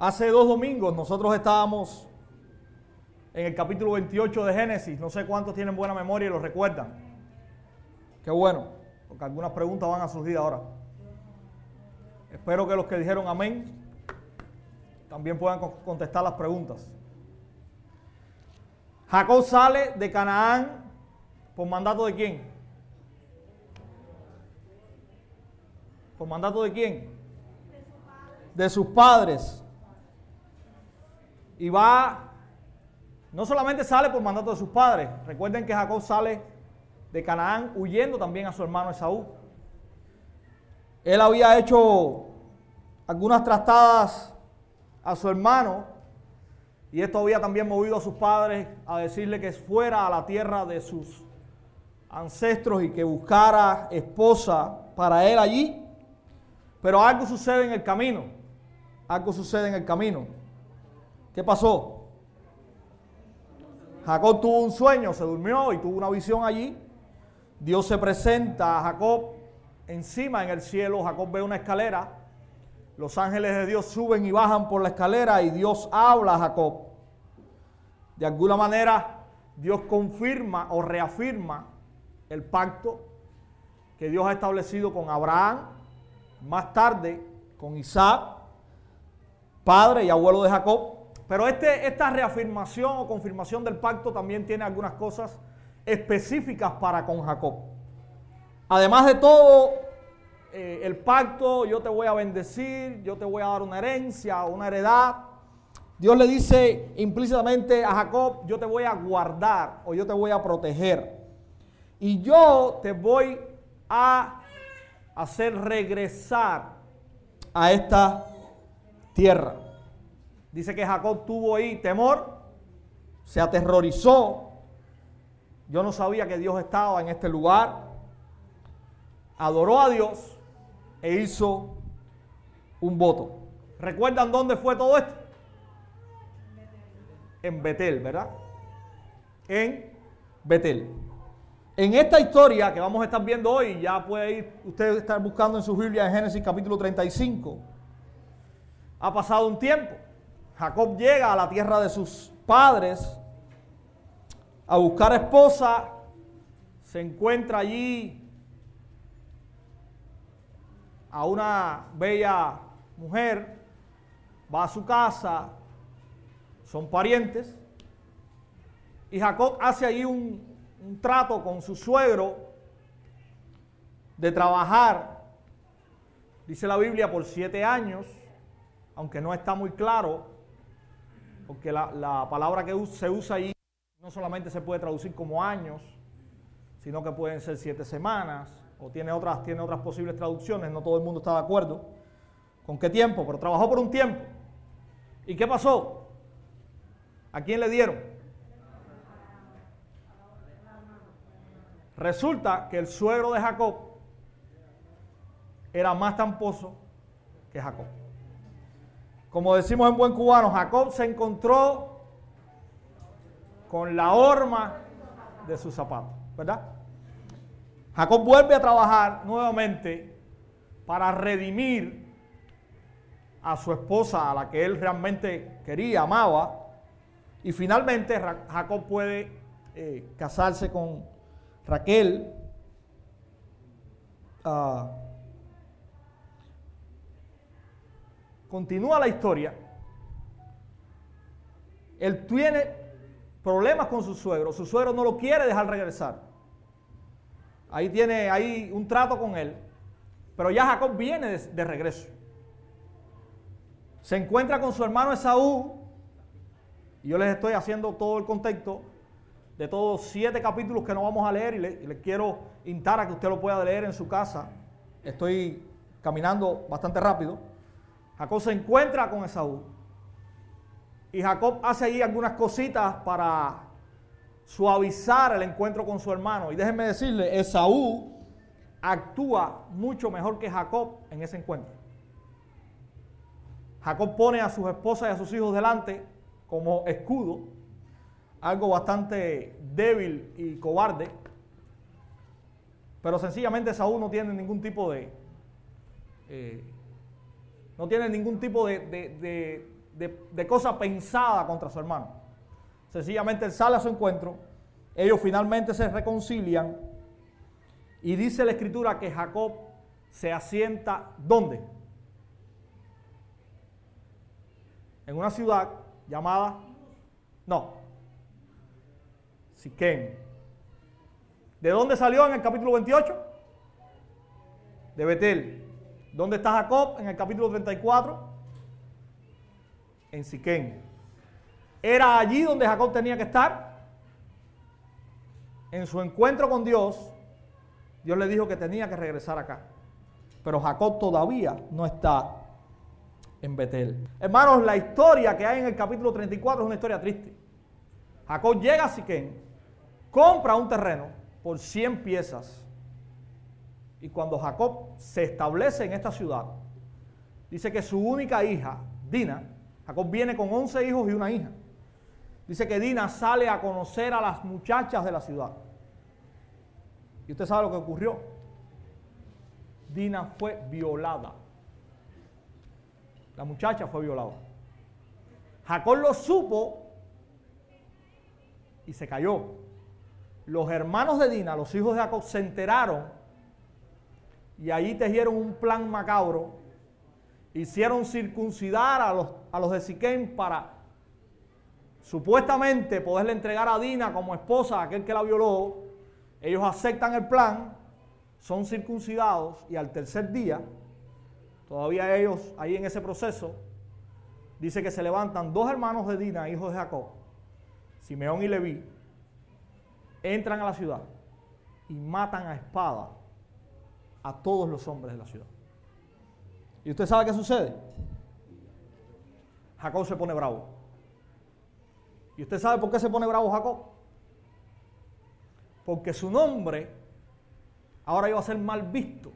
Hace dos domingos nosotros estábamos en el capítulo 28 de Génesis. No sé cuántos tienen buena memoria y lo recuerdan. Qué bueno, porque algunas preguntas van a surgir ahora. Espero que los que dijeron amén también puedan contestar las preguntas. Jacob sale de Canaán por mandato de quién? ¿Por mandato de quién? De sus padres y va, no solamente sale por mandato de sus padres, recuerden que Jacob sale de Canaán huyendo también a su hermano Esaú. Él había hecho algunas trastadas a su hermano y esto había también movido a sus padres a decirle que fuera a la tierra de sus ancestros y que buscara esposa para él allí. Pero algo sucede en el camino. Algo sucede en el camino. ¿Qué pasó? Jacob tuvo un sueño, se durmió y tuvo una visión allí. Dios se presenta a Jacob encima en el cielo. Jacob ve una escalera. Los ángeles de Dios suben y bajan por la escalera y Dios habla a Jacob. De alguna manera, Dios confirma o reafirma el pacto que Dios ha establecido con Abraham, más tarde con Isaac, padre y abuelo de Jacob, pero este, esta reafirmación o confirmación del pacto también tiene algunas cosas específicas para con Jacob. Además de todo, eh, el pacto, yo te voy a bendecir, yo te voy a dar una herencia, una heredad. Dios le dice implícitamente a Jacob, yo te voy a guardar o yo te voy a proteger. Y yo te voy a hacer regresar a esta tierra. Dice que Jacob tuvo ahí temor, se aterrorizó. Yo no sabía que Dios estaba en este lugar. Adoró a Dios e hizo un voto. ¿Recuerdan dónde fue todo esto? En Betel, ¿verdad? En Betel. En esta historia que vamos a estar viendo hoy, ya puede ir usted estar buscando en su Biblia en Génesis capítulo 35. Ha pasado un tiempo. Jacob llega a la tierra de sus padres a buscar esposa, se encuentra allí a una bella mujer, va a su casa, son parientes, y Jacob hace allí un, un trato con su suegro de trabajar, dice la Biblia, por siete años, aunque no está muy claro porque la, palabra que se usa ahí no solamente se puede traducir como años, sino que pueden ser siete semanas, o tiene otras, tiene otras posibles traducciones, no todo el mundo está de acuerdo con qué tiempo, pero trabajó por un tiempo. ¿Y qué pasó? ¿A quién le dieron? Resulta que el suegro de Jacob era más tamposo que Jacob. Como decimos en buen cubano, Jacob se encontró con la horma de su zapato, ¿verdad? Jacob vuelve a trabajar nuevamente para redimir a su esposa, a la que él realmente quería, amaba, y finalmente Jacob puede eh, casarse con Raquel. Ah, Continúa la historia. Él tiene problemas con su suegro. Su suegro no lo quiere dejar regresar. Ahí tiene ahí un trato con él. Pero ya Jacob viene de, regreso. Se encuentra con su hermano Esaú. Y yo les estoy haciendo todo el contexto de todos siete capítulos que no vamos a leer y les le quiero instar a que usted lo pueda leer en su casa. Estoy caminando bastante rápido. Jacob se encuentra con Esaú. Y Jacob hace ahí algunas cositas para suavizar el encuentro con su hermano. Y déjenme decirle, Esaú actúa mucho mejor que Jacob en ese encuentro. Jacob pone a sus esposas y a sus hijos delante como escudo, algo bastante débil y cobarde. Pero sencillamente Esaú no tiene ningún tipo de... Eh, no tiene ningún tipo de, de, de cosa pensada contra su hermano. Sencillamente él sale a su encuentro, ellos finalmente se reconcilian y dice la escritura que Jacob se asienta ¿dónde? En una ciudad llamada, no, Siquem. ¿De dónde salió en el capítulo 28? De Betel. ¿Dónde está Jacob en el capítulo 34? En Siquem. ¿Era allí donde Jacob tenía que estar? En su encuentro con Dios, Dios le dijo que tenía que regresar acá. Pero Jacob todavía no está en Betel. Hermanos, la historia que hay en el capítulo 34 es una historia triste. Jacob llega a Siquem, compra un terreno por 100 piezas. Y cuando Jacob se establece en esta ciudad, dice que su única hija, Dina, Jacob viene con 11 hijos y una hija. Dice que Dina sale a conocer a las muchachas de la ciudad. ¿Y usted sabe lo que ocurrió? Dina fue violada. La muchacha fue violada. Jacob lo supo y se cayó. Los hermanos de Dina, los hijos de Jacob, se enteraron y allí tejieron un plan macabro. Hicieron circuncidar a los, a los de Siquem para supuestamente poderle entregar a Dina como esposa a aquel que la violó. Ellos aceptan el plan, son circuncidados y al tercer día, todavía ellos ahí en ese proceso, dice que se levantan dos hermanos de Dina, hijos de Jacob, Simeón y Leví, entran a la ciudad y matan a espada a todos los hombres de la ciudad. ¿Y usted sabe qué sucede? Jacob se pone bravo. ¿Y usted sabe por qué se pone bravo Jacob? Porque su nombre ahora iba a ser mal visto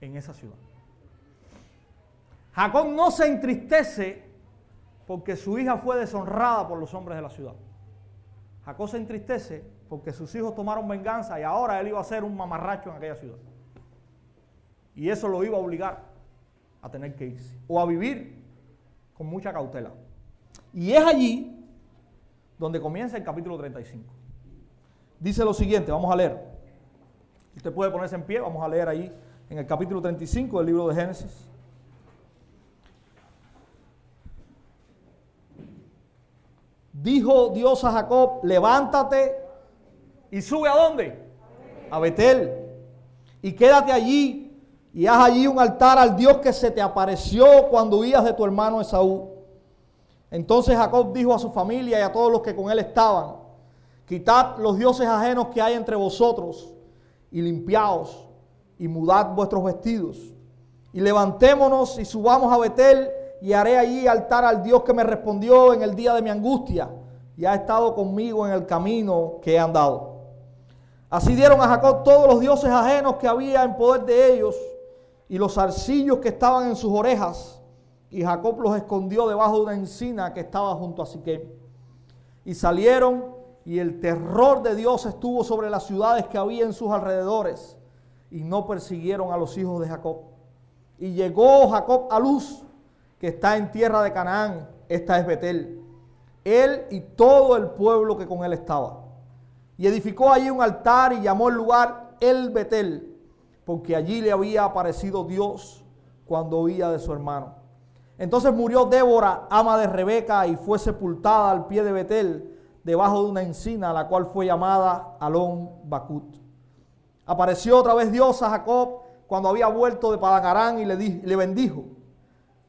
en esa ciudad. Jacob no se entristece porque su hija fue deshonrada por los hombres de la ciudad. Jacob se entristece porque sus hijos tomaron venganza y ahora él iba a ser un mamarracho en aquella ciudad. Y eso lo iba a obligar a tener que irse o a vivir con mucha cautela. Y es allí donde comienza el capítulo 35. Dice lo siguiente, vamos a leer. Usted puede ponerse en pie, vamos a leer ahí en el capítulo 35 del libro de Génesis. Dijo Dios a Jacob, levántate y sube a dónde? A Betel. Y quédate allí y haz allí un altar al Dios que se te apareció cuando huías de tu hermano Esaú. Entonces Jacob dijo a su familia y a todos los que con él estaban, quitad los dioses ajenos que hay entre vosotros y limpiaos y mudad vuestros vestidos. Y levantémonos y subamos a Betel y haré allí altar al Dios que me respondió en el día de mi angustia y ha estado conmigo en el camino que he andado. Así dieron a Jacob todos los dioses ajenos que había en poder de ellos y los arcillos que estaban en sus orejas. Y Jacob los escondió debajo de una encina que estaba junto a Siquem. Y salieron y el terror de Dios estuvo sobre las ciudades que había en sus alrededores y no persiguieron a los hijos de Jacob. Y llegó Jacob a Luz que está en tierra de Canaán, esta es Betel, él y todo el pueblo que con él estaba. Y edificó allí un altar y llamó el lugar El Betel, porque allí le había aparecido Dios cuando oía de su hermano. Entonces murió Débora, ama de Rebeca, y fue sepultada al pie de Betel, debajo de una encina, la cual fue llamada Alon Bakut. Apareció otra vez Dios a Jacob cuando había vuelto de Padanarán y le, le bendijo.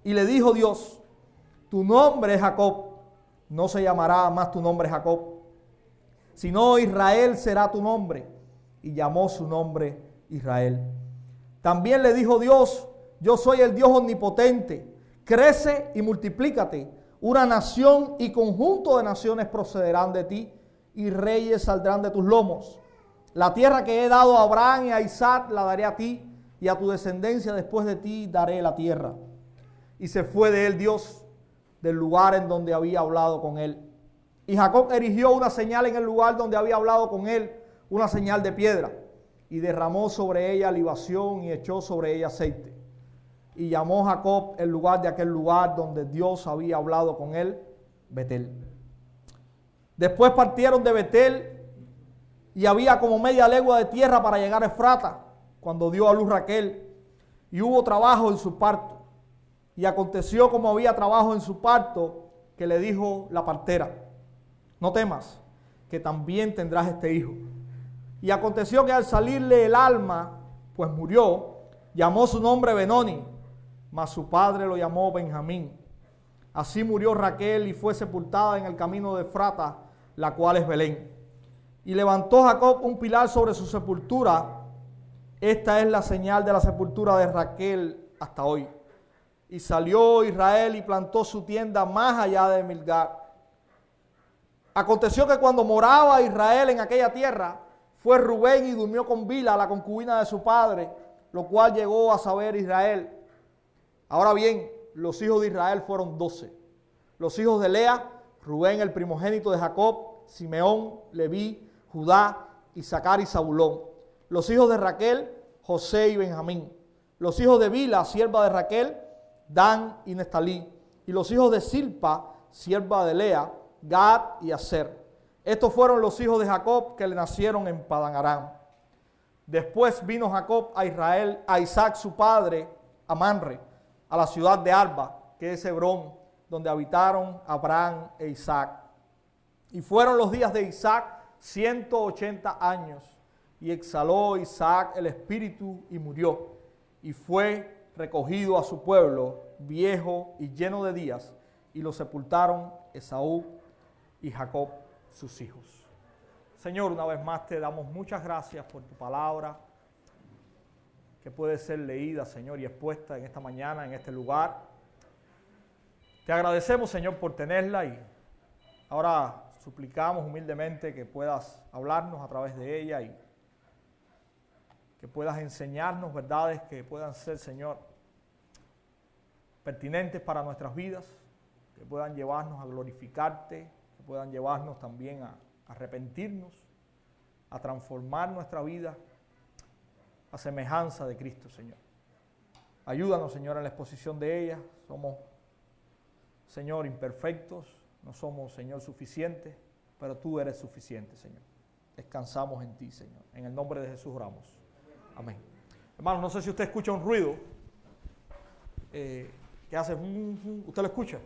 Y le dijo Dios, tu nombre es Jacob, no se llamará más tu nombre Jacob, sino Israel será tu nombre. Y llamó su nombre Israel. También le dijo Dios, yo soy el Dios omnipotente, crece y multiplícate. Una nación y conjunto de naciones procederán de ti y reyes saldrán de tus lomos. La tierra que he dado a Abraham y a Isaac la daré a ti y a tu descendencia después de ti daré la tierra y se fue de él Dios del lugar en donde había hablado con él. Y Jacob erigió una señal en el lugar donde había hablado con él, una señal de piedra, y derramó sobre ella libación y echó sobre ella aceite. y llamó Jacob el lugar de aquel lugar donde Dios había hablado con él, Betel. Después partieron de Betel y había como media legua de tierra para llegar a Efrata, cuando dio a luz Raquel, y hubo trabajo en su parto. Y aconteció como había trabajo en su parto, que le dijo la partera, no temas, que también tendrás este hijo. Y aconteció que al salirle el alma, pues murió, llamó su nombre Benoni, mas su padre lo llamó Benjamín. Así murió Raquel y fue sepultada en el camino de Frata, la cual es Belén. Y levantó Jacob un pilar sobre su sepultura. Esta es la señal de la sepultura de Raquel hasta hoy. Y salió Israel y plantó su tienda más allá de Milgar. Aconteció que cuando moraba Israel en aquella tierra, fue Rubén y durmió con Bila, la concubina de su padre, lo cual llegó a saber Israel. Ahora bien, los hijos de Israel fueron doce. Los hijos de Lea, Rubén el primogénito de Jacob, Simeón, Leví, Judá, Isaacar y Zabulón. Los hijos de Raquel, José y Benjamín. Los hijos de Bila, sierva de Raquel, Dan y Nestalí. Y los hijos de Silpa, sierva de Lea, Gad y Aser. Estos fueron los hijos de Jacob que le nacieron en Padan Aram. Después vino Jacob a Israel, a Isaac su padre, a Manre, a la ciudad de Arba, que es Hebrón, donde habitaron Abraham e Isaac. Y fueron los días de Isaac 180 años. Y exhaló Isaac el espíritu y murió. Y fue recogido a su pueblo, viejo y lleno de días, y lo sepultaron Esaú y Jacob, sus hijos. Señor, una vez más te damos muchas gracias por tu palabra, que puede ser leída, Señor, y expuesta en esta mañana, en este lugar. Te agradecemos, Señor, por tenerla y ahora suplicamos humildemente que puedas hablarnos a través de ella y que puedas enseñarnos verdades que puedan ser, Señor, pertinentes para nuestras vidas, que puedan llevarnos a glorificarte, puedan llevarnos también a, arrepentirnos, a transformar nuestra vida a semejanza de Cristo, Señor. Ayúdanos, Señor, en la exposición de ella. Somos, Señor, imperfectos, no somos, Señor, suficientes, pero tú eres suficiente, Señor. Descansamos en ti, Señor. En el nombre de Jesús oramos. Amén. Hermano, no sé si usted escucha un ruido. Eh, ¿Qué hace? ¿Usted lo escucha?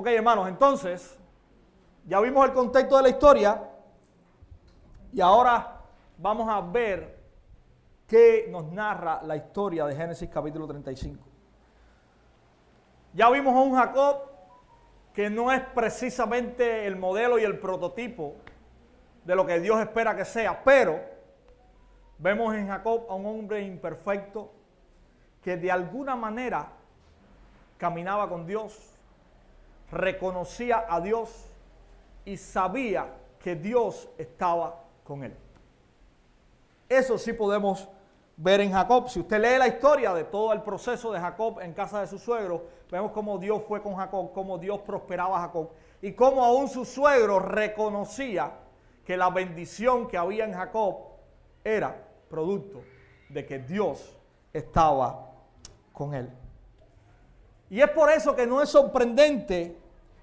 Ok, hermanos, entonces, ya vimos el contexto de la historia y ahora vamos a ver qué nos narra la historia de Génesis capítulo 35. Ya vimos a un Jacob que no es precisamente el modelo y el prototipo de lo que Dios espera que sea, pero vemos en Jacob a un hombre imperfecto que de alguna manera caminaba con Dios, reconocía a Dios y sabía que Dios estaba con él. Eso sí podemos ver en Jacob. Si usted lee la historia de todo el proceso de Jacob en casa de su suegro, vemos cómo Dios fue con Jacob, cómo Dios prosperaba a Jacob y cómo aún su suegro reconocía que la bendición que había en Jacob era producto de que Dios estaba con él. Y es por eso que no es sorprendente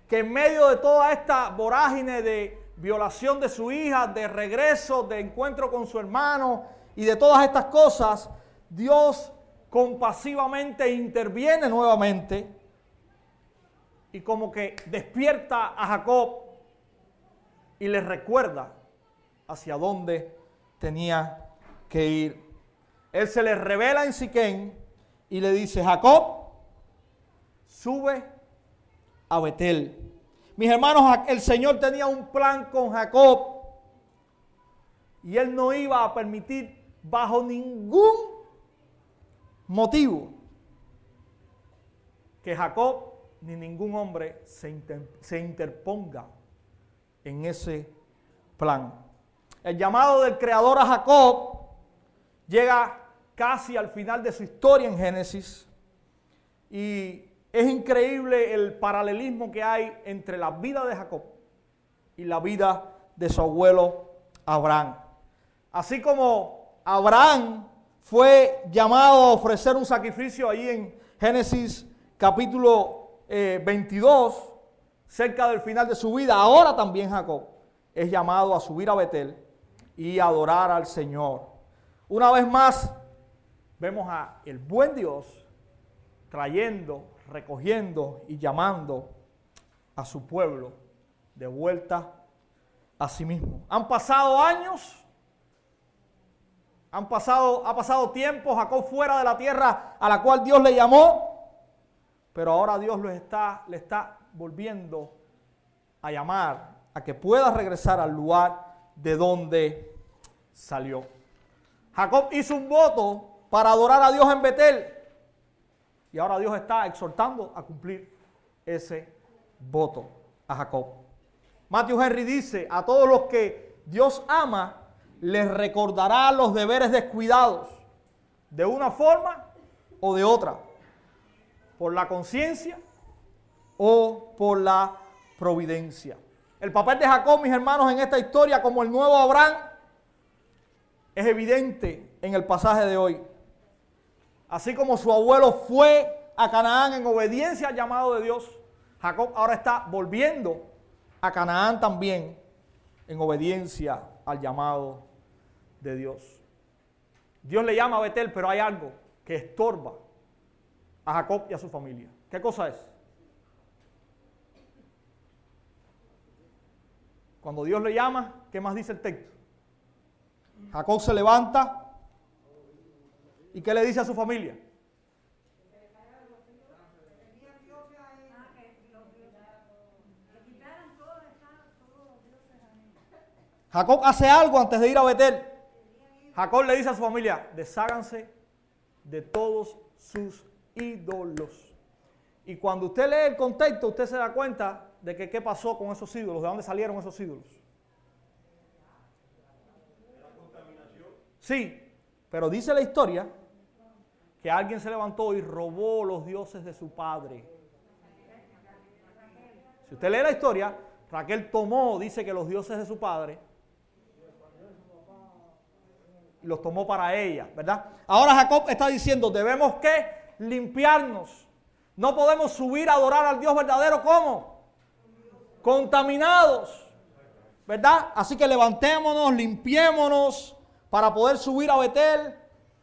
que en medio de toda esta vorágine de violación de su hija, de regreso, de encuentro con su hermano y de todas estas cosas, Dios compasivamente interviene nuevamente y como que despierta a Jacob y le recuerda hacia dónde tenía que ir. Él se le revela en Siquén y le dice, Jacob, sube a Betel. Mis hermanos, el Señor tenía un plan con Jacob y él no iba a permitir bajo ningún motivo que Jacob ni ningún hombre se, se interponga en ese plan. El llamado del Creador a Jacob llega casi al final de su historia en Génesis y es increíble el paralelismo que hay entre la vida de Jacob y la vida de su abuelo Abraham. Así como Abraham fue llamado a ofrecer un sacrificio ahí en Génesis capítulo 22, eh, cerca del final de su vida, ahora también Jacob es llamado a subir a Betel y adorar al Señor. Una vez más, vemos a el buen Dios trayendo, recogiendo y llamando a su pueblo de vuelta a sí mismo. Han pasado años, han pasado, ha pasado tiempo, Jacob fuera de la tierra a la cual Dios le llamó, pero ahora Dios está, le está volviendo a llamar a que pueda regresar al lugar de donde salió. Jacob hizo un voto para adorar a Dios en Betel y ahora Dios está exhortando a cumplir ese voto a Jacob. Matthew Henry dice, a todos los que Dios ama, les recordará los deberes descuidados, de una forma o de otra, por la conciencia o por la providencia. El papel de Jacob, mis hermanos, en esta historia, como el nuevo Abraham, es evidente en el pasaje de hoy. Así como su abuelo fue a Canaán en obediencia al llamado de Dios, Jacob ahora está volviendo a Canaán también en obediencia al llamado de Dios. Dios le llama a Betel, pero hay algo que estorba a Jacob y a su familia. ¿Qué cosa es? Cuando Dios le llama, ¿qué más dice el texto? Jacob se levanta y ¿qué le dice a su familia? Jacob hace algo antes de ir a Betel. Jacob le dice a su familia, desháganse de todos sus ídolos. Y cuando usted lee el contexto, usted se da cuenta de que qué pasó con esos ídolos, de dónde salieron esos ídolos. Sí, pero dice la historia que alguien se levantó y robó los dioses de su padre. Si usted lee la historia, Raquel tomó, dice que los dioses de su padre, los tomó para ella, ¿verdad? Ahora Jacob está diciendo, debemos que limpiarnos. No podemos subir a adorar al Dios verdadero ¿cómo? Contaminados, ¿verdad? Así que levantémonos, limpiémonos para poder subir a Betel,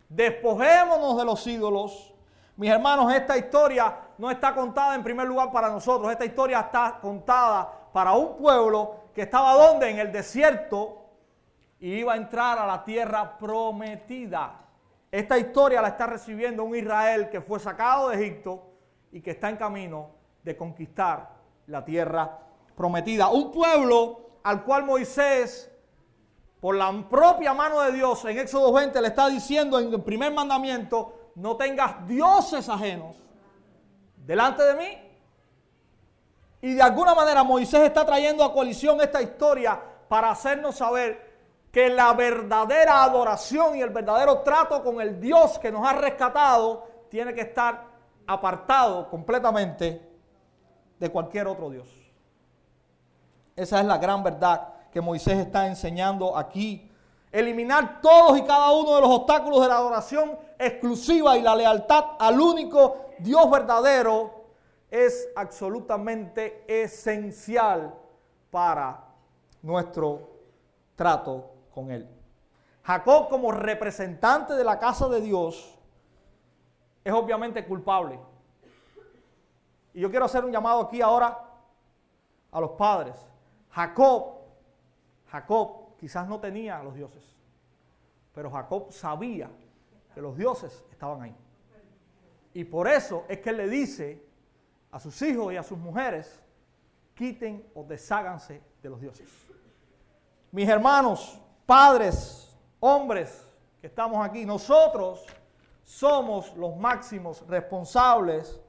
despojémonos de los ídolos. Mis hermanos, esta historia no está contada en primer lugar para nosotros, esta historia está contada para un pueblo que estaba donde? En el desierto y iba a entrar a la tierra prometida. Esta historia la está recibiendo un Israel que fue sacado de Egipto y que está en camino de conquistar la tierra prometida. Un pueblo al cual Moisés, por la propia mano de Dios, en Éxodo 20 le está diciendo en el primer mandamiento, no tengas dioses ajenos delante de mí. Y de alguna manera Moisés está trayendo a coalición esta historia para hacernos saber que la verdadera adoración y el verdadero trato con el Dios que nos ha rescatado tiene que estar apartado completamente de cualquier otro Dios. Esa es la gran verdad que Moisés está enseñando aquí. Eliminar todos y cada uno de los obstáculos de la adoración exclusiva y la lealtad al único Dios verdadero es absolutamente esencial para nuestro trato con él. Jacob como representante de la casa de Dios es obviamente culpable. Y yo quiero hacer un llamado aquí ahora a los padres. Jacob, Jacob quizás no tenía a los dioses, pero Jacob sabía que los dioses estaban ahí. Y por eso es que él le dice a sus hijos y a sus mujeres, quiten o desháganse de los dioses. Mis hermanos, padres, hombres que estamos aquí, nosotros somos los máximos responsables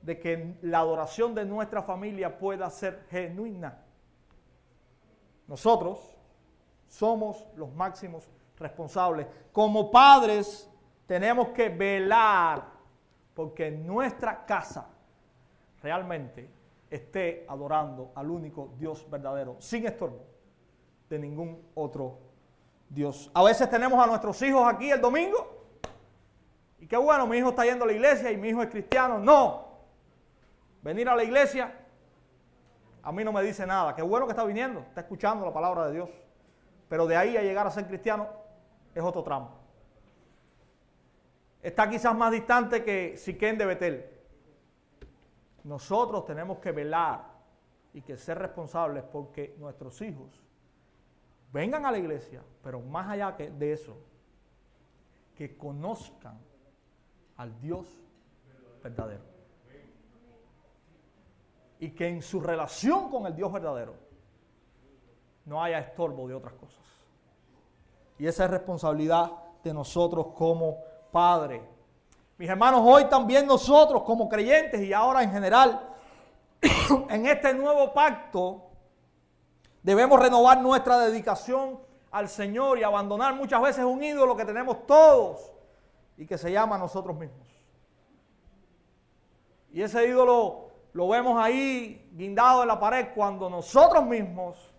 de que la adoración de nuestra familia pueda ser genuina. Nosotros somos los máximos responsables. Como padres tenemos que velar porque nuestra casa realmente esté adorando al único Dios verdadero, sin estorbo de ningún otro Dios. A veces tenemos a nuestros hijos aquí el domingo y qué bueno, mi hijo está yendo a la iglesia y mi hijo es cristiano. No, venir a la iglesia a mí no me dice nada. Qué bueno que está viniendo, está escuchando la palabra de Dios. Pero de ahí a llegar a ser cristiano es otro tramo. Está quizás más distante que Siquén de Betel. Nosotros tenemos que velar y que ser responsables porque nuestros hijos vengan a la iglesia, pero más allá de eso, que conozcan al Dios verdadero. Y que en su relación con el Dios verdadero no haya estorbo de otras cosas. Y esa es responsabilidad de nosotros como padres. Mis hermanos, hoy también nosotros como creyentes y ahora en general, en este nuevo pacto, Debemos renovar nuestra dedicación al Señor y abandonar muchas veces un ídolo que tenemos todos y que se llama nosotros mismos. Y ese ídolo lo vemos ahí guindado en la pared cuando nosotros mismos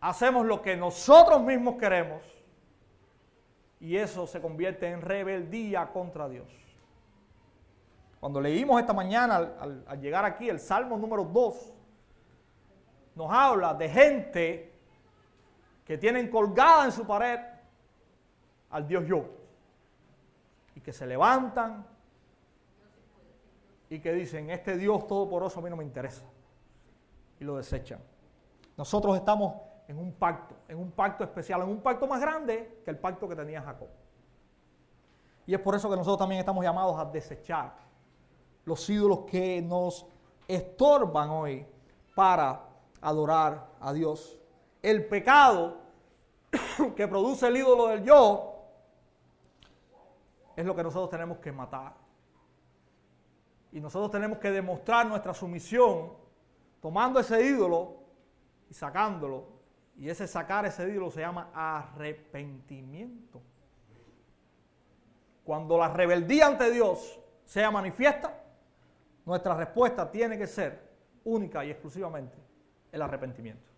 hacemos lo que nosotros mismos queremos y eso se convierte en rebeldía contra Dios. Cuando leímos esta mañana al, llegar aquí el Salmo número 2, nos habla de gente que tienen colgada en su pared al Dios yo. Y que se levantan y que dicen, este Dios todopoderoso a mí no me interesa. Y lo desechan. Nosotros estamos en un pacto, en un pacto especial, en un pacto más grande que el pacto que tenía Jacob. Y es por eso que nosotros también estamos llamados a desechar los ídolos que nos estorban hoy para adorar a Dios. El pecado que produce el ídolo del yo es lo que nosotros tenemos que matar. Y nosotros tenemos que demostrar nuestra sumisión tomando ese ídolo y sacándolo. Y ese sacar ese ídolo se llama arrepentimiento. Cuando la rebeldía ante Dios sea manifiesta, nuestra respuesta tiene que ser única y exclusivamente el arrepentimiento.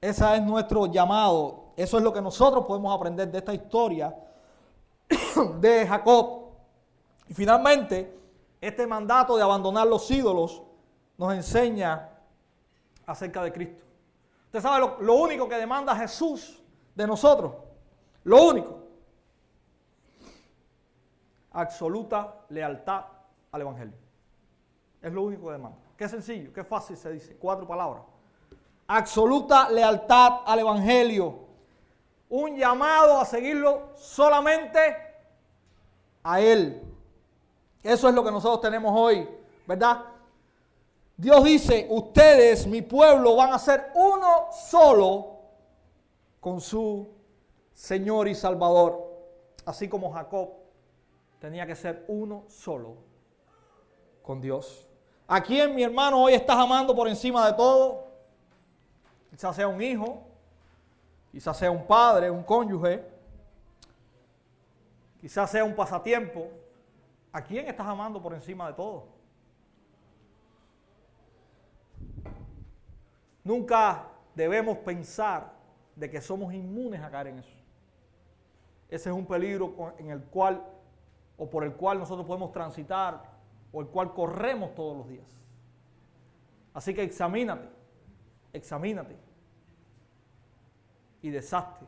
Ese es nuestro llamado. Eso es lo que nosotros podemos aprender de esta historia de Jacob. Y finalmente, este mandato de abandonar los ídolos nos enseña acerca de Cristo. Usted sabe lo, único que demanda Jesús de nosotros. Lo único. Absoluta lealtad al Evangelio. Es lo único que demanda. Qué sencillo, qué fácil se dice. Cuatro palabras. Absoluta lealtad al Evangelio. Un llamado a seguirlo solamente a Él. Eso es lo que nosotros tenemos hoy, ¿verdad? Dios dice, ustedes, mi pueblo, van a ser uno solo con su Señor y Salvador. Así como Jacob tenía que ser uno solo con Dios. ¿A quién, mi hermano, hoy estás amando por encima de todo? Quizás sea un hijo, quizás sea un padre, un cónyuge, quizás sea un pasatiempo. ¿A quién estás amando por encima de todo? Nunca debemos pensar de que somos inmunes a caer en eso. Ese es un peligro en el cual o por el cual nosotros podemos transitar o el cual corremos todos los días. Así que examínate, examínate y deshazte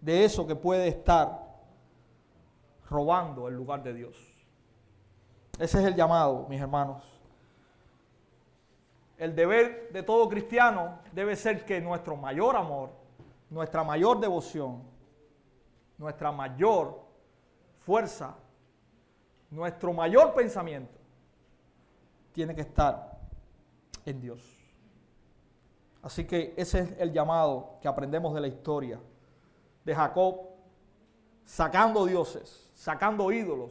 de eso que puede estar robando el lugar de Dios. Ese es el llamado, mis hermanos. El deber de todo cristiano debe ser que nuestro mayor amor, nuestra mayor devoción, nuestra mayor fuerza, nuestro mayor pensamiento tiene que estar en Dios. Así que ese es el llamado que aprendemos de la historia de Jacob, sacando dioses, sacando ídolos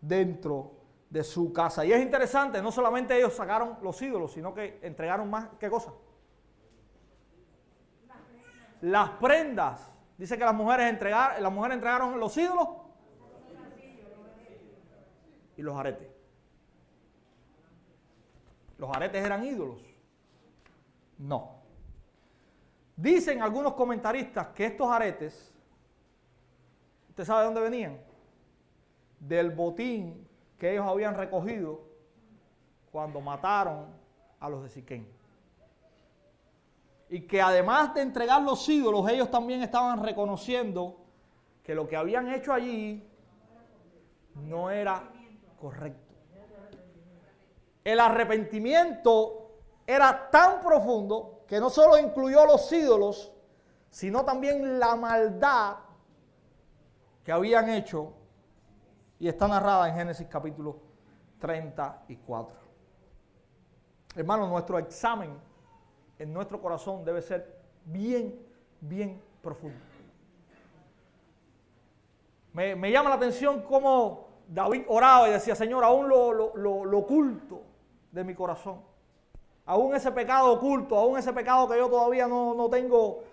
dentro de su casa. Y es interesante, no solamente ellos sacaron los ídolos, sino que entregaron más, ¿qué cosa? Las prendas. Dice que las mujeres, entregaron, las mujeres entregaron los ídolos y los aretes. ¿Los aretes eran ídolos? No. Dicen algunos comentaristas que estos aretes, ¿usted sabe de dónde venían? Del botín que ellos habían recogido cuando mataron a los de Siquén. Y que además de entregar los ídolos, ellos también estaban reconociendo que lo que habían hecho allí no era correcto. El arrepentimiento era tan profundo que no solo incluyó los ídolos, sino también la maldad que habían hecho y está narrada en Génesis capítulo 34. Hermano, nuestro examen en nuestro corazón debe ser bien, bien profundo. Me, llama la atención cómo David oraba y decía, Señor, aún lo, lo, oculto de mi corazón, aún ese pecado oculto, aún ese pecado que yo todavía no, tengo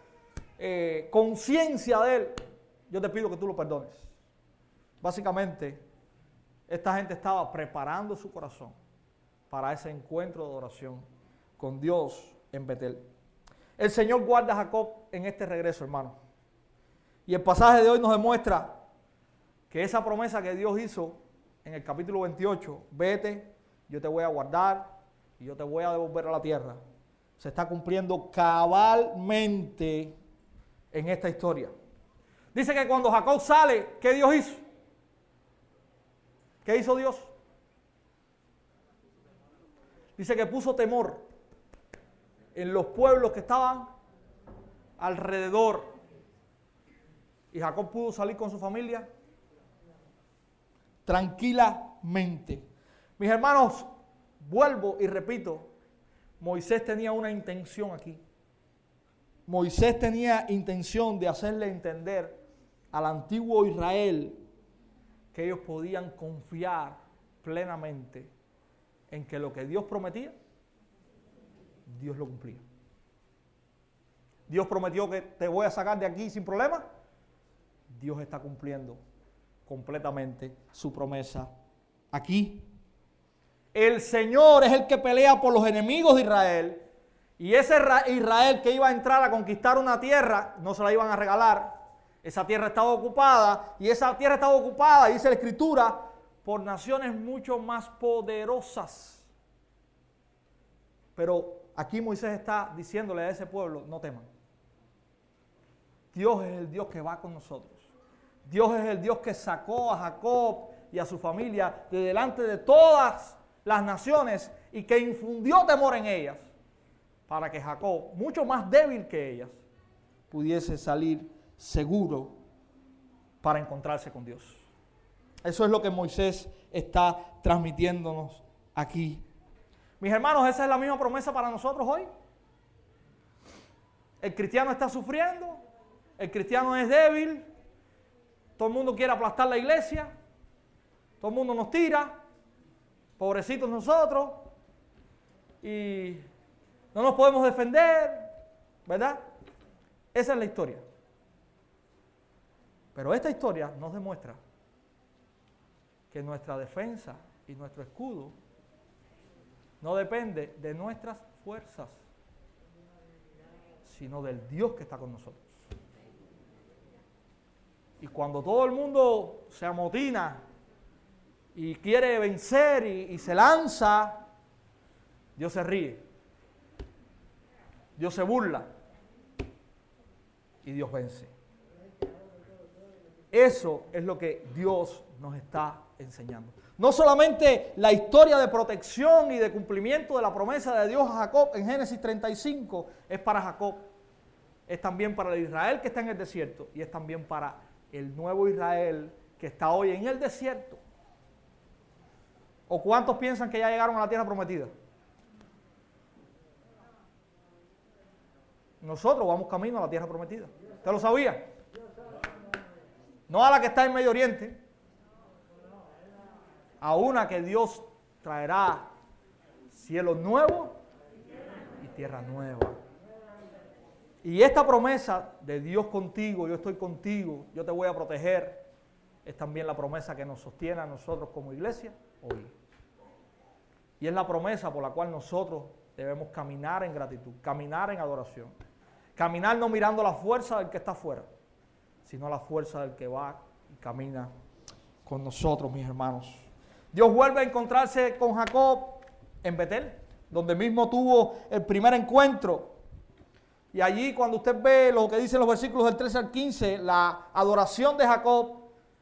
eh, conciencia de él, yo te pido que tú lo perdones. Básicamente, esta gente estaba preparando su corazón para ese encuentro de oración con Dios en Betel. El Señor guarda a Jacob en este regreso, hermano. Y el pasaje de hoy nos demuestra que esa promesa que Dios hizo en el capítulo 28, vete, yo te voy a guardar y yo te voy a devolver a la tierra, se está cumpliendo cabalmente en esta historia. Dice que cuando Jacob sale, ¿qué Dios hizo? ¿Qué hizo Dios? Dice que puso temor en los pueblos que estaban alrededor. Y Jacob pudo salir con su familia tranquilamente. Mis hermanos, vuelvo y repito, Moisés tenía una intención aquí. Moisés tenía intención de hacerle entender al antiguo Israel que ellos podían confiar plenamente en que lo que Dios prometía, Dios lo cumplía. Dios prometió que te voy a sacar de aquí sin problema. Dios está cumpliendo completamente su promesa aquí. El Señor es el que pelea por los enemigos de Israel. Y ese Israel que iba a entrar a conquistar una tierra, no se la iban a regalar. Esa tierra estaba ocupada y esa tierra estaba ocupada, dice la escritura, por naciones mucho más poderosas. Pero aquí Moisés está diciéndole a ese pueblo, no teman. Dios es el Dios que va con nosotros. Dios es el Dios que sacó a Jacob y a su familia de delante de todas las naciones y que infundió temor en ellas para que Jacob, mucho más débil que ellas, pudiese salir seguro para encontrarse con Dios. Eso es lo que Moisés está transmitiéndonos aquí. Mis hermanos, esa es la misma promesa para nosotros hoy. El cristiano está sufriendo, el cristiano es débil, todo el mundo quiere aplastar la iglesia. Todo el mundo nos tira. Pobrecitos nosotros. Y no nos podemos defender. ¿Verdad? Esa es la historia. Pero esta historia nos demuestra que nuestra defensa y nuestro escudo no depende de nuestras fuerzas, sino del Dios que está con nosotros. Y cuando todo el mundo se amotina y quiere vencer y, se lanza, Dios se ríe. Dios se burla. Y Dios vence. Eso es lo que Dios nos está enseñando. No solamente la historia de protección y de cumplimiento de la promesa de Dios a Jacob en Génesis 35 es para Jacob, es también para el Israel que está en el desierto y es también para el nuevo Israel que está hoy en el desierto? ¿O cuántos piensan que ya llegaron a la tierra prometida? Nosotros vamos camino a la tierra prometida. ¿Usted lo sabía? No a la que está en Medio Oriente, a una que Dios traerá cielo nuevo y tierra nueva. Y esta promesa de Dios contigo, yo estoy contigo, yo te voy a proteger, es también la promesa que nos sostiene a nosotros como iglesia hoy. Y es la promesa por la cual nosotros debemos caminar en gratitud, caminar en adoración. Caminar no mirando la fuerza del que está afuera, sino la fuerza del que va y camina con nosotros, mis hermanos. Dios vuelve a encontrarse con Jacob en Betel, donde mismo tuvo el primer encuentro. Y allí cuando usted ve lo que dicen los versículos del 13 al 15, la adoración de Jacob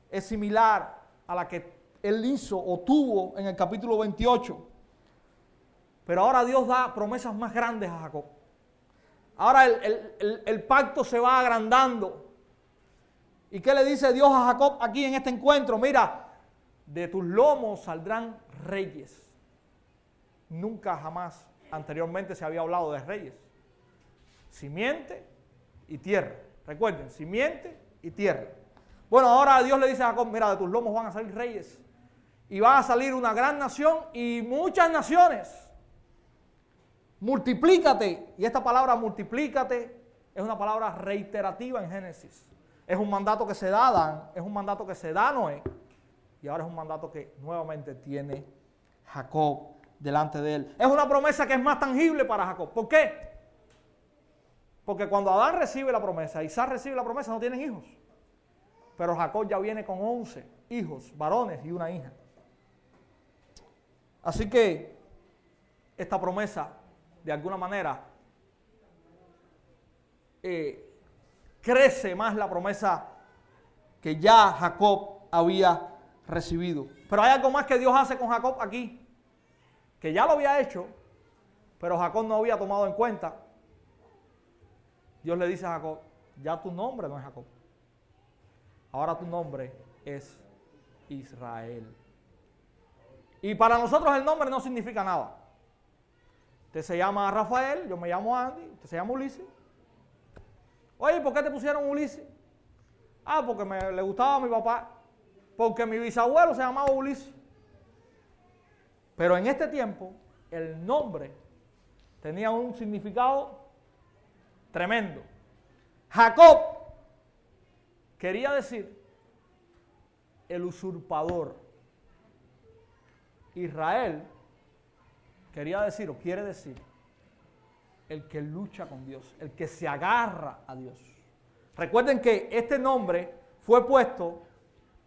es similar a la que él hizo o tuvo en el capítulo 28. Pero ahora Dios da promesas más grandes a Jacob. Ahora el, pacto se va agrandando. ¿Y qué le dice Dios a Jacob aquí en este encuentro? Mira, de tus lomos saldrán reyes. Nunca jamás anteriormente se había hablado de reyes. Simiente y tierra. Recuerden, simiente y tierra. Bueno, ahora Dios le dice a Jacob, mira, de tus lomos van a salir reyes. Y va a salir una gran nación y muchas naciones multiplícate. Y esta palabra multiplícate es una palabra reiterativa en Génesis. Es un mandato que se da a Adán, es un mandato que se da a Noé. Y ahora es un mandato que nuevamente tiene Jacob delante de él. Es una promesa que es más tangible para Jacob. ¿Por qué? Porque cuando Adán recibe la promesa, Isaac recibe la promesa, no tienen hijos. Pero Jacob ya viene con 11 hijos, varones y una hija. Así que esta promesa de alguna manera, eh, crece más la promesa que ya Jacob había recibido. Pero hay algo más que Dios hace con Jacob aquí, que ya lo había hecho, pero Jacob no había tomado en cuenta. Dios le dice a Jacob, ya tu nombre no es Jacob, ahora tu nombre es Israel. Y para nosotros el nombre no significa nada. Usted se llama Rafael, yo me llamo Andy, usted se llama Ulises. Oye, ¿por qué te pusieron Ulises? Ah, porque me, le gustaba a mi papá. Porque mi bisabuelo se llamaba Ulises. Pero en este tiempo, el nombre tenía un significado tremendo. Jacob quería decir el usurpador. Israel quería decir o quiere decir el que lucha con Dios, el que se agarra a Dios. Recuerden que este nombre fue puesto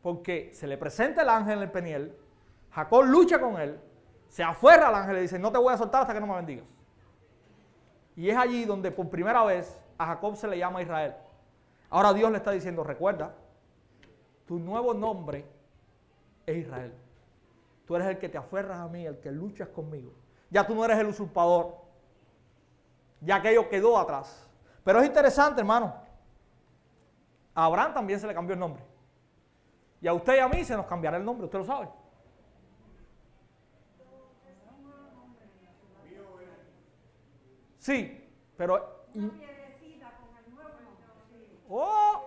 porque se le presenta el ángel en el peniel, Jacob lucha con él, se aferra al ángel y dice, no te voy a soltar hasta que no me bendigas. Y es allí donde por primera vez a Jacob se le llama Israel. Ahora Dios le está diciendo, recuerda, tu nuevo nombre es Israel. Tú eres el que te aferras a mí, el que luchas conmigo. Ya tú no eres el usurpador. Ya aquello quedó atrás. Pero es interesante, hermano. A Abraham también se le cambió el nombre. Y a usted y a mí se nos cambiará el nombre, usted lo sabe. Sí, pero... Oh,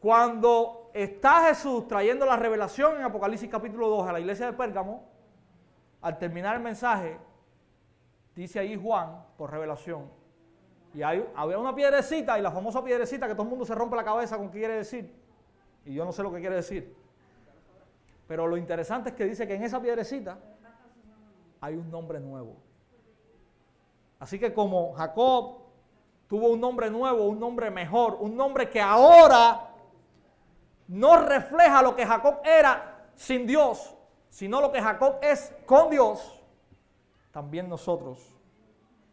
cuando está Jesús trayendo la revelación en Apocalipsis capítulo 2 a la iglesia de Pérgamo, al terminar el mensaje, dice ahí Juan, por revelación, y hay, había una piedrecita, y la famosa piedrecita que todo el mundo se rompe la cabeza con qué quiere decir, y yo no sé lo que quiere decir. Pero lo interesante es que dice que en esa piedrecita hay un nombre nuevo. Así que como Jacob tuvo un nombre nuevo, un nombre mejor, un nombre que ahora no refleja lo que Jacob era sin Dios, sino lo que Jacob es con Dios, también nosotros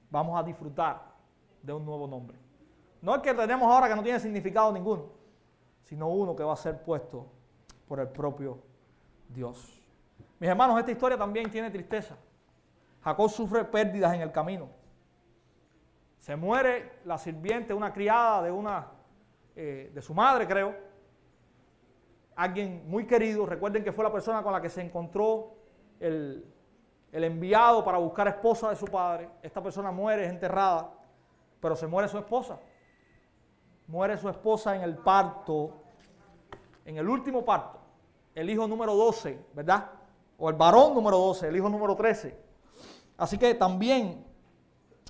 vamos a disfrutar de un nuevo nombre. No el que tenemos ahora que no tiene significado ninguno, sino uno que va a ser puesto por el propio Dios. Mis hermanos, esta historia también tiene tristeza. Jacob sufre pérdidas en el camino. Se muere la sirviente, una criada de una eh, de su madre, creo alguien muy querido, recuerden que fue la persona con la que se encontró el, enviado para buscar esposa de su padre. Esta persona muere, es enterrada, pero se muere su esposa. Muere su esposa en el parto, en el último parto, el hijo número 12, ¿verdad? O el varón número 12, el hijo número 13. Así que también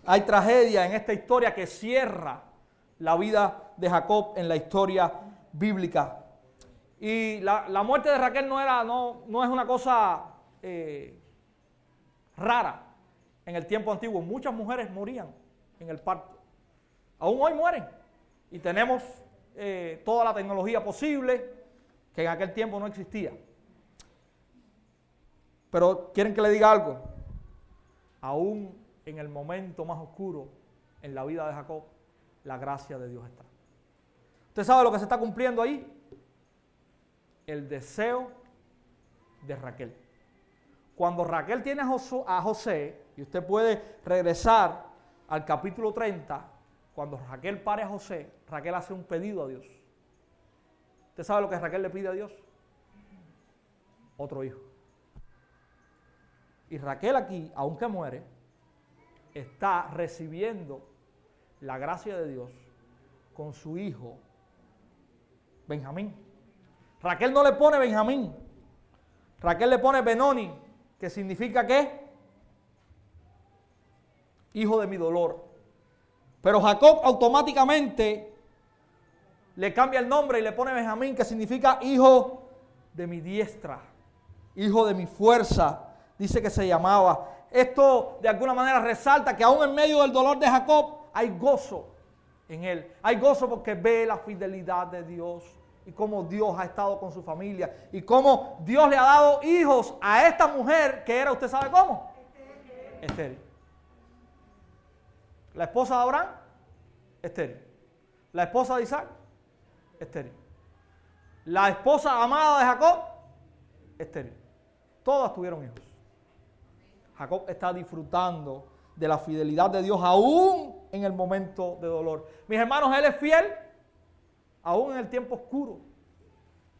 hay tragedia en esta historia que cierra la vida de Jacob en la historia bíblica. Y la, muerte de Raquel no, era, no, no es una cosa eh, rara en el tiempo antiguo. Muchas mujeres morían en el parto. Aún hoy mueren. Y tenemos eh, toda la tecnología posible que en aquel tiempo no existía. Pero quieren que le diga algo. Aún en el momento más oscuro en la vida de Jacob, la gracia de Dios está. ¿Usted sabe lo que se está cumpliendo ahí? El deseo de Raquel. Cuando Raquel tiene a José, y usted puede regresar al capítulo 30, cuando Raquel pare a José, Raquel hace un pedido a Dios. ¿Usted sabe lo que Raquel le pide a Dios? Otro hijo. Y Raquel aquí, aunque muere, está recibiendo la gracia de Dios con su hijo Benjamín. Raquel no le pone Benjamín. Raquel le pone Benoni, que significa qué? Hijo de mi dolor. Pero Jacob automáticamente le cambia el nombre y le pone Benjamín, que significa hijo de mi diestra, hijo de mi fuerza, dice que se llamaba. Esto de alguna manera resalta que aún en medio del dolor de Jacob hay gozo en él. Hay gozo porque ve la fidelidad de Dios y cómo Dios ha estado con su familia y cómo Dios le ha dado hijos a esta mujer que era, ¿usted sabe cómo? Estéril. La esposa de Abraham, estéril. La esposa de Isaac, estéril. La esposa amada de Jacob, estéril. Todas tuvieron hijos. Jacob está disfrutando de la fidelidad de Dios aún en el momento de dolor. Mis hermanos, Él es fiel aún en el tiempo oscuro.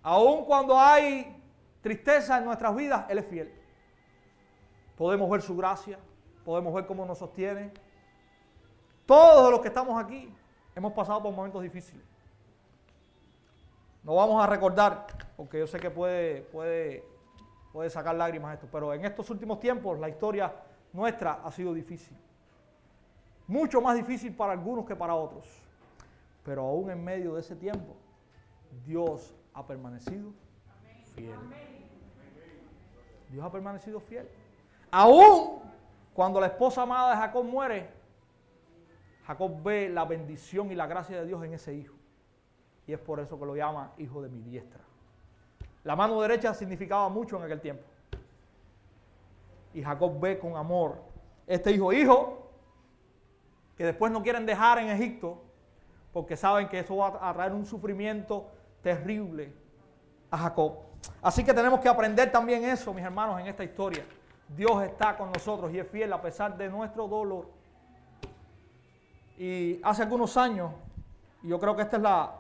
Aún cuando hay tristeza en nuestras vidas, Él es fiel. Podemos ver su gracia, podemos ver cómo nos sostiene. Todos los que estamos aquí hemos pasado por momentos difíciles. No vamos a recordar, porque yo sé que puede, puede puede sacar lágrimas esto, pero en estos últimos tiempos la historia nuestra ha sido difícil. Mucho más difícil para algunos que para otros. Pero aún en medio de ese tiempo, Dios ha permanecido fiel. Dios ha permanecido fiel. Aún cuando la esposa amada de Jacob muere, Jacob ve la bendición y la gracia de Dios en ese hijo. Y es por eso que lo llama hijo de mi diestra. La mano derecha significaba mucho en aquel tiempo. Y Jacob ve con amor este hijo, hijo, que después no quieren dejar en Egipto, porque saben que eso va a traer un sufrimiento terrible a Jacob. Así que tenemos que aprender también eso, mis hermanos, en esta historia. Dios está con nosotros y es fiel a pesar de nuestro dolor. Y hace algunos años, y yo creo que esta es la,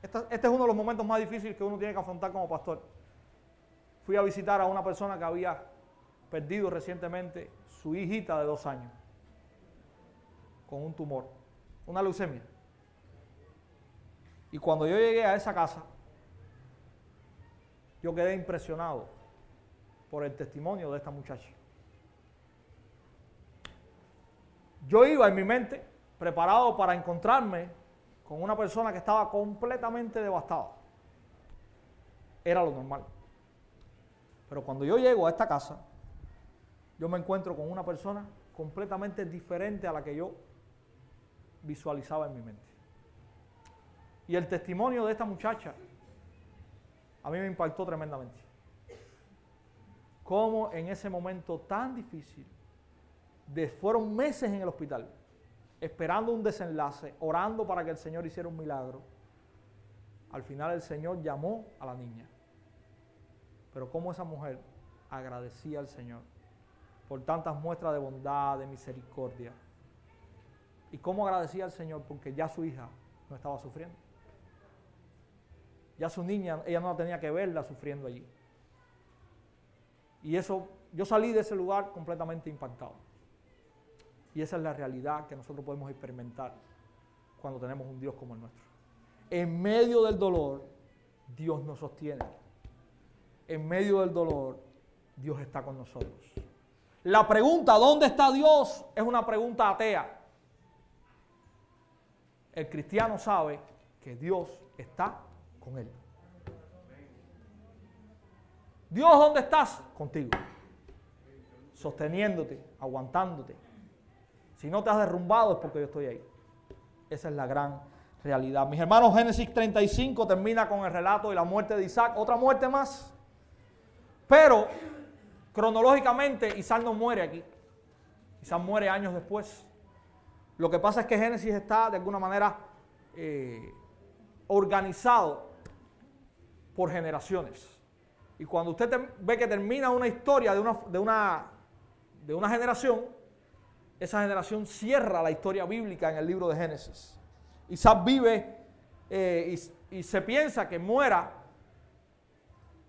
este, es uno de los momentos más difíciles que uno tiene que afrontar como pastor fui a visitar a una persona que había perdido recientemente su hijita de dos años con un tumor, una leucemia. Y cuando yo llegué a esa casa, yo quedé impresionado por el testimonio de esta muchacha. Yo iba en mi mente preparado para encontrarme con una persona que estaba completamente devastada. Era lo normal. Pero cuando yo llego a esta casa, yo me encuentro con una persona completamente diferente a la que yo visualizaba en mi mente. Y el testimonio de esta muchacha a mí me impactó tremendamente. Cómo en ese momento tan difícil, fueron meses en el hospital, esperando un desenlace, orando para que el Señor hiciera un milagro, al final el Señor llamó a la niña pero cómo esa mujer agradecía al Señor por tantas muestras de bondad, de misericordia. Y cómo agradecía al Señor porque ya su hija no estaba sufriendo. Ya su niña, ella no tenía que verla sufriendo allí. Y eso, yo salí de ese lugar completamente impactado. Y esa es la realidad que nosotros podemos experimentar cuando tenemos un Dios como el nuestro. En medio del dolor, Dios nos sostiene en medio del dolor, Dios está con nosotros. La pregunta, ¿dónde está Dios? Es una pregunta atea. El cristiano sabe que Dios está con él. Dios, ¿dónde estás? Contigo. sosteniéndote, aguantándote. Si no te has derrumbado es porque yo estoy ahí. Esa es la gran realidad. Mis hermanos, Génesis 35 termina con el relato de la muerte de Isaac. Otra muerte más. Pero cronológicamente Isaac no muere aquí. Isaac muere años después. Lo que pasa es que Génesis está de alguna manera eh, organizado por generaciones. Y cuando usted ve que termina una historia de una, de, una, de una generación, esa generación cierra la historia bíblica en el libro de Génesis. Isaac vive eh, y, y se piensa que muera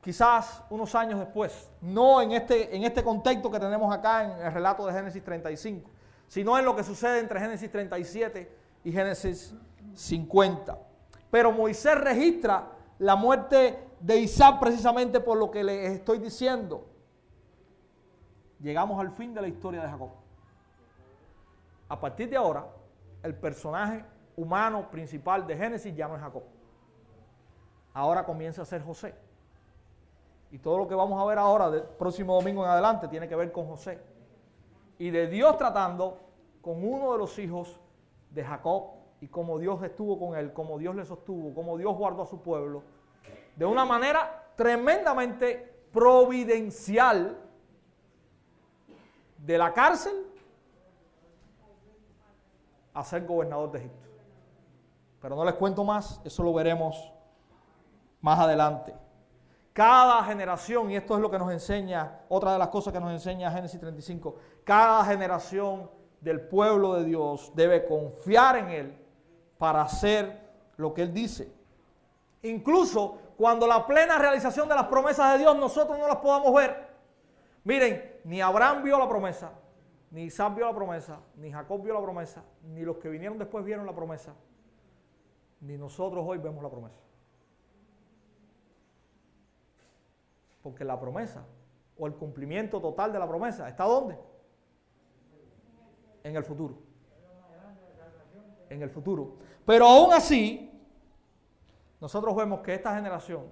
quizás unos años después, no en este, en este contexto que tenemos acá en el relato de Génesis 35, sino en lo que sucede entre Génesis 37 y Génesis 50. Pero Moisés registra la muerte de Isaac precisamente por lo que les estoy diciendo. Llegamos al fin de la historia de Jacob. A partir de ahora, el personaje humano principal de Génesis ya no es Jacob. Ahora comienza a ser José. Y todo lo que vamos a ver ahora, del próximo domingo en adelante, tiene que ver con José. Y de Dios tratando con uno de los hijos de Jacob y cómo Dios estuvo con él, cómo Dios le sostuvo, cómo Dios guardó a su pueblo, de una manera tremendamente providencial de la cárcel a ser gobernador de Egipto. Pero no les cuento más, eso lo veremos más adelante. Cada generación, y esto es lo que nos enseña, otra de las cosas que nos enseña Génesis 35, cada generación del pueblo de Dios debe confiar en Él para hacer lo que Él dice. Incluso cuando la plena realización de las promesas de Dios nosotros no las podamos ver. Miren, ni Abraham vio la promesa, ni Isaac vio la promesa, ni Jacob vio la promesa, ni los que vinieron después vieron la promesa, ni nosotros hoy vemos la promesa. Porque la promesa o el cumplimiento total de la promesa está dónde? En el futuro. En el futuro. Pero aún así, nosotros vemos que esta generación,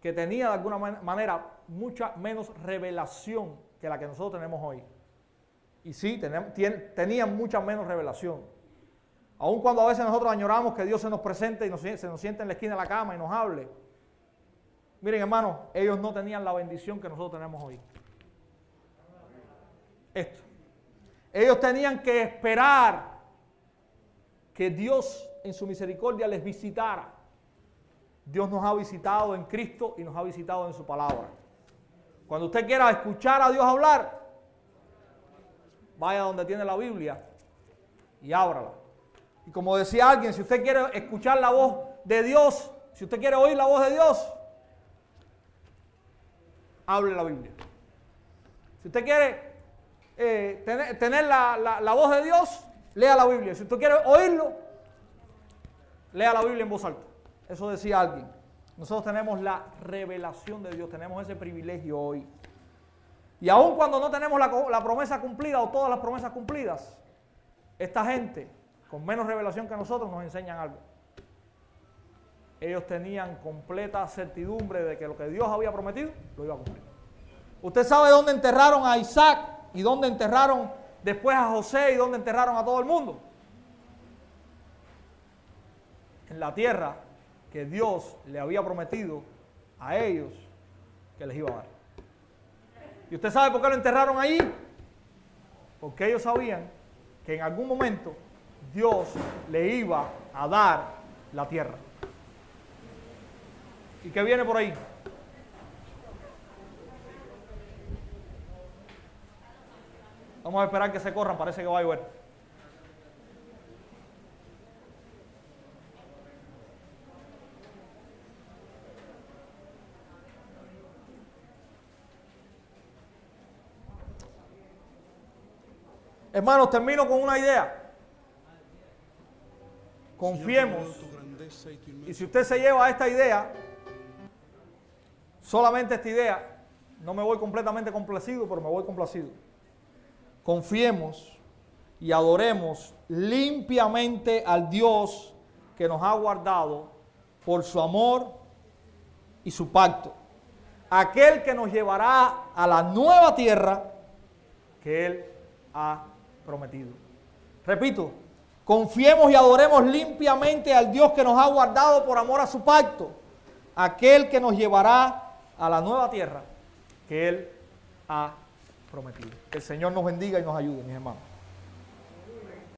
que tenía de alguna manera mucha menos revelación que la que nosotros tenemos hoy, y sí, tenían mucha menos revelación. Aun cuando a veces nosotros añoramos que Dios se nos presente y se nos siente en la esquina de la cama y nos hable. Miren, hermanos, ellos no tenían la bendición que nosotros tenemos hoy. Esto. Ellos tenían que esperar que Dios en su misericordia les visitara. Dios nos ha visitado en Cristo y nos ha visitado en su palabra. Cuando usted quiera escuchar a Dios hablar, vaya donde tiene la Biblia y ábrala. Y como decía alguien, si usted quiere escuchar la voz de Dios, si usted quiere oír la voz de Dios, hable la Biblia. Si usted quiere eh, tener, la, la voz de Dios, lea la Biblia. Si usted quiere oírlo, lea la Biblia en voz alta. Eso decía alguien. Nosotros tenemos la revelación de Dios, tenemos ese privilegio hoy. Y aun cuando no tenemos la, promesa cumplida o todas las promesas cumplidas, esta gente con menos revelación que nosotros nos enseñan algo. Ellos tenían completa certidumbre de que lo que Dios había prometido lo iba a cumplir. Usted sabe dónde enterraron a Isaac y dónde enterraron después a José y dónde enterraron a todo el mundo. En la tierra que Dios le había prometido a ellos que les iba a dar. ¿Y usted sabe por qué lo enterraron ahí? Porque ellos sabían que en algún momento Dios le iba a dar la tierra. ¿Y qué viene por ahí? Vamos a esperar que se corran, parece que va a llover. Hermanos, termino con una idea. Confiemos. Y si usted se lleva esta idea, solamente esta idea, no me voy completamente complacido, pero me voy complacido confiemos y adoremos limpiamente al Dios que nos ha guardado por su amor y su pacto. Aquel que nos llevará a la nueva tierra que Él ha prometido. Repito, confiemos y adoremos limpiamente al Dios que nos ha guardado por amor a su pacto. Aquel que nos llevará a la nueva tierra que Él ha prometido prometido. Que el Señor nos bendiga y nos ayude, mis hermanos.